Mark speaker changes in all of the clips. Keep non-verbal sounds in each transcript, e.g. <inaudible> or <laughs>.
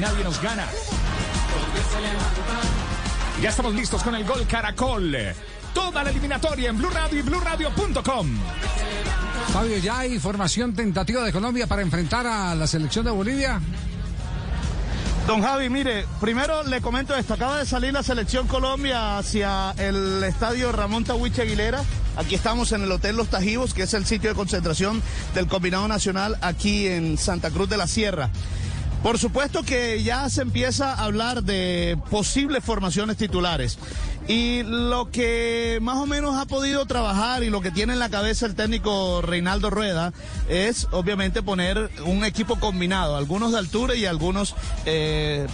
Speaker 1: Nadie nos gana. Ya estamos listos con el gol Caracol. Toda la eliminatoria en Blue Radio y BlueRadio.com.
Speaker 2: Fabio, ¿ya hay formación tentativa de Colombia para enfrentar a la selección de Bolivia?
Speaker 3: Don Javi, mire, primero le comento esto. Acaba de salir la selección Colombia hacia el estadio Ramón Tahuiche Aguilera. Aquí estamos en el Hotel Los Tajivos, que es el sitio de concentración del Combinado Nacional aquí en Santa Cruz de la Sierra. Por supuesto que ya se empieza a hablar de posibles formaciones titulares. Y lo que más o menos ha podido trabajar y lo que tiene en la cabeza el técnico Reinaldo Rueda es obviamente poner un equipo combinado, algunos de altura y algunos eh,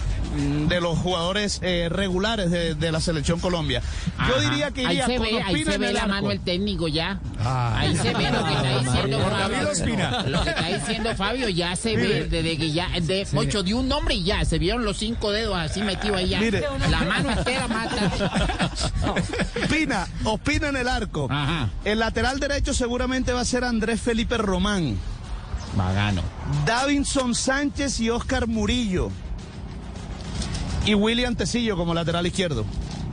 Speaker 3: de los jugadores eh, regulares de, de la selección Colombia. Yo
Speaker 4: Ajá.
Speaker 3: diría que
Speaker 4: ahí
Speaker 3: iría
Speaker 4: se
Speaker 3: con
Speaker 4: ve, ahí se
Speaker 3: en
Speaker 4: ve
Speaker 3: el
Speaker 4: la
Speaker 3: arco.
Speaker 4: mano el técnico ya.
Speaker 2: Ah.
Speaker 4: ahí se ve lo que está diciendo Fabio.
Speaker 1: Ospina.
Speaker 4: Lo que está diciendo Fabio ya se
Speaker 3: Mire.
Speaker 4: ve desde que ya de ocho de un nombre y ya se vieron los cinco dedos así metidos ahí ya.
Speaker 3: Mire.
Speaker 4: La mano entera mata. <laughs>
Speaker 3: Ospina, Ospina en el arco.
Speaker 4: Ajá.
Speaker 3: El lateral derecho seguramente va a ser Andrés Felipe Román.
Speaker 4: Magano.
Speaker 3: Davinson Sánchez y Oscar Murillo. Y William Tecillo como lateral izquierdo.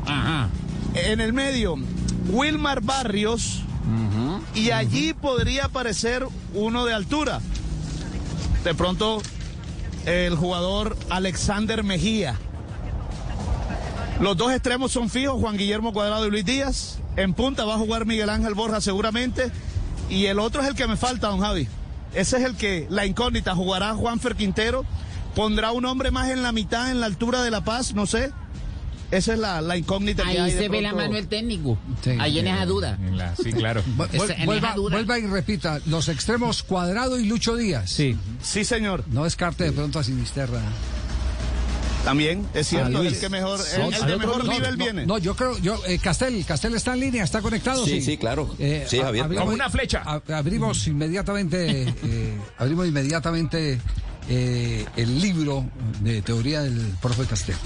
Speaker 4: Ajá.
Speaker 3: En el medio, Wilmar Barrios. Y allí podría aparecer uno de altura. De pronto, el jugador Alexander Mejía. Los dos extremos son fijos, Juan Guillermo Cuadrado y Luis Díaz. En punta va a jugar Miguel Ángel Borja seguramente. Y el otro es el que me falta, don Javi. Ese es el que, la incógnita, jugará Juanfer Quintero. Pondrá un hombre más en la mitad, en la altura de La Paz, no sé. Esa es la, la incógnita que
Speaker 4: Ahí
Speaker 3: de
Speaker 4: se ve la mano el técnico.
Speaker 2: Sí.
Speaker 4: ahí en esa duda.
Speaker 1: En la- sí, claro. <laughs>
Speaker 4: Esa- en
Speaker 2: vuelva,
Speaker 4: esa duda.
Speaker 2: vuelva y repita, los extremos Cuadrado y Lucho Díaz.
Speaker 1: Sí.
Speaker 3: Sí, señor.
Speaker 2: No descarte de pronto a Sinisterra.
Speaker 3: También, es cierto,
Speaker 2: Luis.
Speaker 3: el que mejor, el, el de mejor
Speaker 2: no,
Speaker 3: nivel
Speaker 2: no,
Speaker 3: viene.
Speaker 2: No, yo creo, yo, eh, Castel, Castel está en línea, está conectado.
Speaker 5: Sí, sí, claro. Sí,
Speaker 2: a-
Speaker 5: Javier.
Speaker 1: Como una flecha.
Speaker 2: abrimos inmediatamente, <laughs> eh, abrimos inmediatamente eh, el libro de teoría del profe Castel.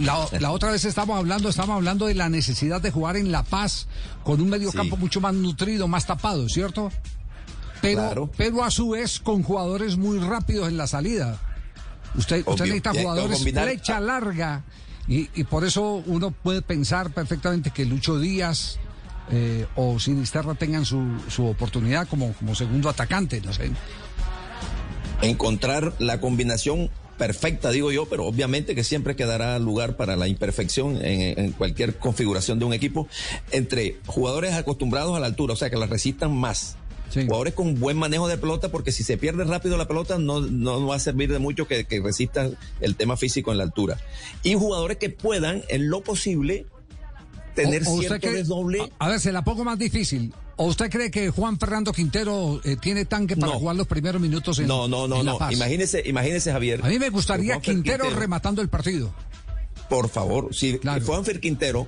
Speaker 2: La, la otra vez estamos hablando, estamos hablando de la necesidad de jugar en La Paz con un medio
Speaker 5: Sí.
Speaker 2: campo mucho más nutrido, más tapado, ¿cierto? Pero,
Speaker 5: Claro.
Speaker 2: pero a su vez con jugadores muy rápidos en la salida. Usted, usted necesita jugadores
Speaker 5: combinar-
Speaker 2: flecha larga y, y por eso uno puede pensar perfectamente que Lucho Díaz eh, o Sinisterra tengan su, su oportunidad como, como segundo atacante, no sé.
Speaker 5: Encontrar la combinación perfecta, digo yo, pero obviamente que siempre quedará lugar para la imperfección en, en cualquier configuración de un equipo entre jugadores acostumbrados a la altura, o sea, que la resistan más.
Speaker 2: Sí.
Speaker 5: Jugadores con buen manejo de pelota, porque si se pierde rápido la pelota, no, no va a servir de mucho que, que resistan el tema físico en la altura. Y jugadores que puedan, en lo posible, tener
Speaker 2: O- o
Speaker 5: cierto
Speaker 2: cree-
Speaker 5: desdoble.
Speaker 2: A, a ver, se la pongo más difícil. ¿O usted cree que Juan Fernando Quintero eh, tiene tanque para
Speaker 5: No.
Speaker 2: jugar los primeros minutos en
Speaker 5: No, no, no,
Speaker 2: en La
Speaker 5: no.
Speaker 2: Paz?
Speaker 5: Imagínese, imagínese, Javier.
Speaker 2: A mí me gustaría Quintero, rematando el partido.
Speaker 5: Por favor, si
Speaker 2: Claro.
Speaker 5: Juanfer Quintero,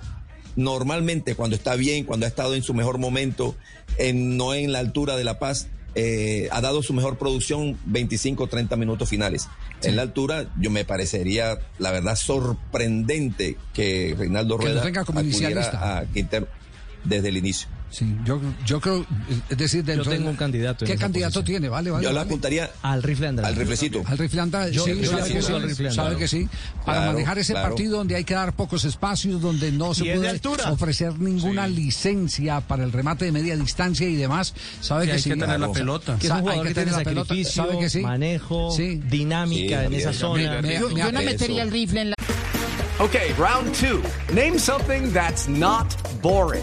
Speaker 5: normalmente cuando está bien, cuando ha estado en su mejor momento, en, no en la altura de La Paz, eh, ha dado su mejor producción 25 30 minutos finales. En la altura, yo me parecería, la verdad, sorprendente que Reinaldo
Speaker 2: Que
Speaker 5: Rueda
Speaker 2: tenga como
Speaker 5: a Quintero desde el inicio.
Speaker 2: Sí, yo, yo creo, es decir, dentro
Speaker 6: tengo
Speaker 2: de-
Speaker 6: un candidato
Speaker 2: ¿Qué candidato
Speaker 6: posición.
Speaker 2: tiene? Vale, vale.
Speaker 5: yo le
Speaker 2: vale.
Speaker 5: apuntaría
Speaker 6: Al rifle Andrade.
Speaker 5: al riflecito.
Speaker 2: Al rifle anda,
Speaker 6: Yo-
Speaker 2: sí,
Speaker 6: yo
Speaker 2: sabe que sí,
Speaker 6: al rifle
Speaker 2: sabe
Speaker 6: Andrade.
Speaker 2: que sí. Para
Speaker 5: Claro,
Speaker 2: manejar ese
Speaker 5: claro.
Speaker 2: partido donde hay que dar pocos espacios, donde no se puede ofrecer ninguna licencia para el remate de media distancia y demás, sabe
Speaker 6: Sí,
Speaker 2: que
Speaker 6: hay
Speaker 2: sí.
Speaker 6: que tener la
Speaker 2: Claro.
Speaker 6: pelota. Que es un
Speaker 2: hay
Speaker 6: jugador que
Speaker 2: tener
Speaker 6: tiene
Speaker 2: la pelota,
Speaker 6: sacrificio,
Speaker 2: sabe que sí.
Speaker 6: manejo,
Speaker 2: Sí.
Speaker 6: dinámica
Speaker 5: Sí,
Speaker 6: en esa zona.
Speaker 4: Yo, yo no metería el rifle en la
Speaker 7: Okay, round two. Name something that's not boring.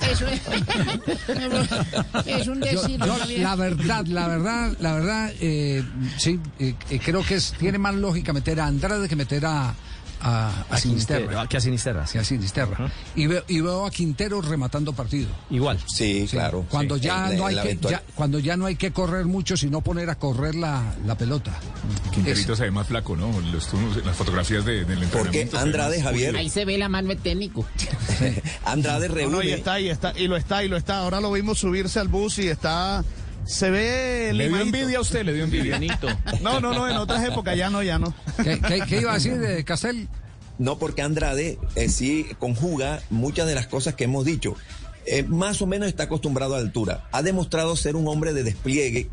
Speaker 4: Es, es un decir,
Speaker 2: yo, la verdad, la verdad, la verdad, eh, sí, eh, eh, creo que es, tiene más lógica meter a Andrade que meter a, a, a Sinisterra.
Speaker 6: Que a Sinisterra.
Speaker 2: Sí, a Sinisterra. y, veo, y veo a Quintero rematando partido.
Speaker 6: Igual.
Speaker 5: Sí, claro.
Speaker 2: Cuando
Speaker 5: Sí.
Speaker 2: ya
Speaker 5: En-
Speaker 2: no hay que, ya- cuando ya no hay que correr mucho, sino poner a correr la, la pelota.
Speaker 1: Quinterito se ve más flaco, ¿no? Los las fotografías de, del entrenamiento.
Speaker 5: Porque Andrade, Javier,
Speaker 4: Ahí se ve la mano técnico. <laughs>
Speaker 5: Andrade
Speaker 3: No,
Speaker 5: reúne.
Speaker 3: no, y está, y está, y lo está, y lo está. Ahora lo vimos subirse al bus y está. Se ve.
Speaker 1: Le dio envidia a usted, le dio envidia.
Speaker 3: No, no, no, en otras épocas ya no, ya no.
Speaker 2: ¿Qué, qué- qué iba a decir de Castel?
Speaker 5: No, porque Andrade eh, sí conjuga muchas de las cosas que hemos dicho. Eh, más o menos está acostumbrado a la altura. Ha demostrado ser un hombre de despliegue.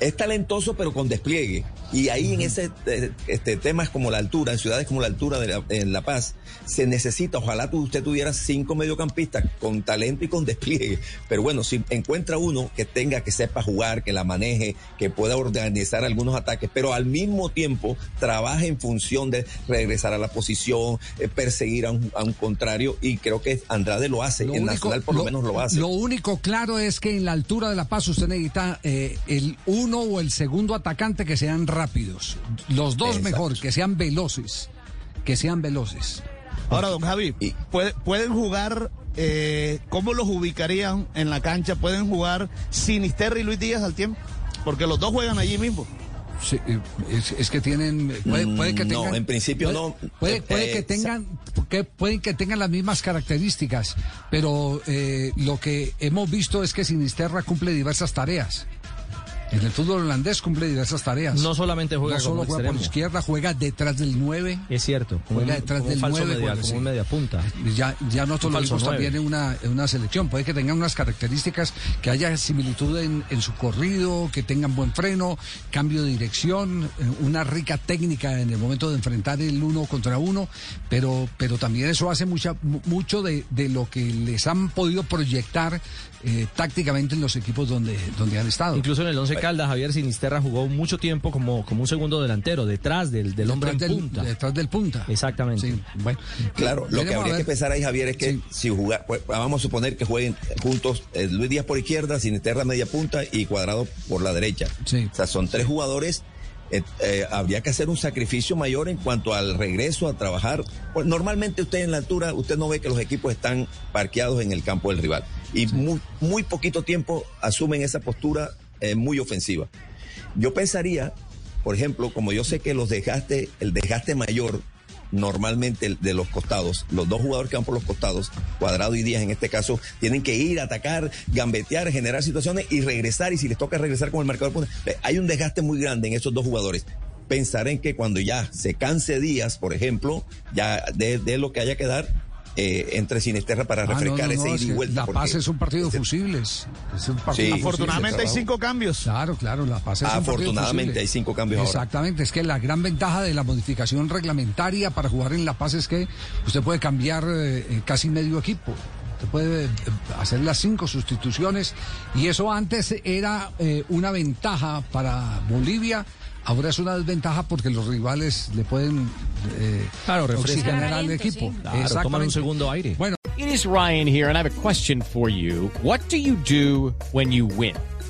Speaker 5: Es talentoso, pero con despliegue. Y ahí en ese eh, este, temas como la altura, en ciudades como la altura de la, en La Paz, se necesita, ojalá tú- usted tuviera cinco mediocampistas con talento y con despliegue. Pero bueno, si encuentra uno que tenga, que sepa jugar, que la maneje, que pueda organizar algunos ataques, pero al mismo tiempo trabaja en función de regresar a la posición, eh, perseguir a un, a un contrario, y creo que Andrade lo hace, en Nacional por lo, menos lo hace.
Speaker 2: Lo único claro es que en la altura de La Paz usted necesita eh, el uno o el segundo atacante que sean rápidos. Los dos
Speaker 5: Exacto.
Speaker 2: mejor, que sean veloces. Que sean veloces.
Speaker 3: Ahora, don Javi,
Speaker 5: Y-
Speaker 3: puede- pueden jugar. Eh, ¿Cómo los ubicarían en la cancha? ¿Pueden jugar Sinisterra y Luis Díaz al tiempo? Porque los dos juegan allí mismo.
Speaker 2: Sí, eh, es, es que tienen puede, puede que
Speaker 5: Mm, no,
Speaker 2: tengan
Speaker 5: en principio
Speaker 2: puede-
Speaker 5: no.
Speaker 2: puede,
Speaker 5: Eh,
Speaker 2: puede que
Speaker 5: eh,
Speaker 2: tengan que pueden que tengan las mismas características pero eh, lo que hemos visto es que Sinisterra cumple diversas tareas en el fútbol holandés cumple diversas tareas
Speaker 6: No solamente juega
Speaker 2: no solo
Speaker 6: como
Speaker 2: juega por
Speaker 6: extremo.
Speaker 2: izquierda juega detrás del 9
Speaker 6: Es cierto.
Speaker 2: Juega
Speaker 6: un,
Speaker 2: detrás del
Speaker 6: falso
Speaker 2: nueve,
Speaker 6: media,
Speaker 2: juega,
Speaker 6: como
Speaker 2: sí.
Speaker 6: un media punta.
Speaker 2: Ya, ya nosotros lo vimos también en una, en una selección. Puede que tengan unas características que haya similitud en, en su corrido, que tengan buen freno, cambio de dirección, eh, una rica técnica en el momento de enfrentar el uno contra uno, pero, pero también eso hace mucha, mu- mucho de, de lo que les han podido proyectar eh, tácticamente en los equipos donde, donde han estado.
Speaker 6: Incluso en el Once Caldas, Javier Sinisterra jugó mucho tiempo como, como un segundo delantero, detrás del, del hombre en
Speaker 2: del-
Speaker 6: punta.
Speaker 2: Detrás del punta.
Speaker 6: Exactamente.
Speaker 2: Sí, bueno.
Speaker 5: Claro, lo que habría que pensar ahí, Javier, es que
Speaker 2: Sí.
Speaker 5: si jugar, pues, vamos a suponer que jueguen juntos eh, Luis Díaz por izquierda, Sinisterra media punta y Cuadrado por la derecha.
Speaker 2: Sí.
Speaker 5: O sea, son tres jugadores. eh, eh, habría que hacer un sacrificio mayor en cuanto al regreso a trabajar. Pues, normalmente usted en la altura, usted no ve que los equipos están parqueados en el campo del rival. Y muy, muy poquito tiempo asumen esa postura eh, muy ofensiva. Yo pensaría, por ejemplo, como yo sé que los desgaste, el desgaste mayor normalmente de los costados, los dos jugadores que van por los costados, Cuadrado y Díaz en este caso, tienen que ir, atacar, gambetear, generar situaciones y regresar, y si les toca regresar con el marcador, pues, hay un desgaste muy grande en esos dos jugadores. Pensar en que cuando ya se canse Díaz, por ejemplo, ya de, de lo que haya que dar, eh, entre Sinisterra para
Speaker 2: Ah, no,
Speaker 5: refrescar
Speaker 2: no, no,
Speaker 5: ese
Speaker 2: es
Speaker 5: ida y vuelta.
Speaker 2: La
Speaker 5: porque
Speaker 2: Paz es un partido de fusibles. Es un partido
Speaker 5: Sí,
Speaker 2: de
Speaker 3: Afortunadamente hay cinco cambios.
Speaker 2: Claro, claro, La Paz es un partido
Speaker 5: Afortunadamente hay cinco cambios ahora.
Speaker 2: Exactamente, es que la gran ventaja de la modificación reglamentaria para jugar en La Paz es que usted puede cambiar eh, eh, casi medio equipo. Usted puede eh, hacer las cinco sustituciones y eso antes era eh, una ventaja para Bolivia. Ahora es una desventaja porque los rivales le pueden eh,
Speaker 6: Claro, refrescan.
Speaker 2: oxigenar al equipo.
Speaker 8: sí.
Speaker 6: Claro, toman un segundo aire.
Speaker 2: Bueno,
Speaker 9: It is Ryan here, and I have a question for you. What do you do when you win?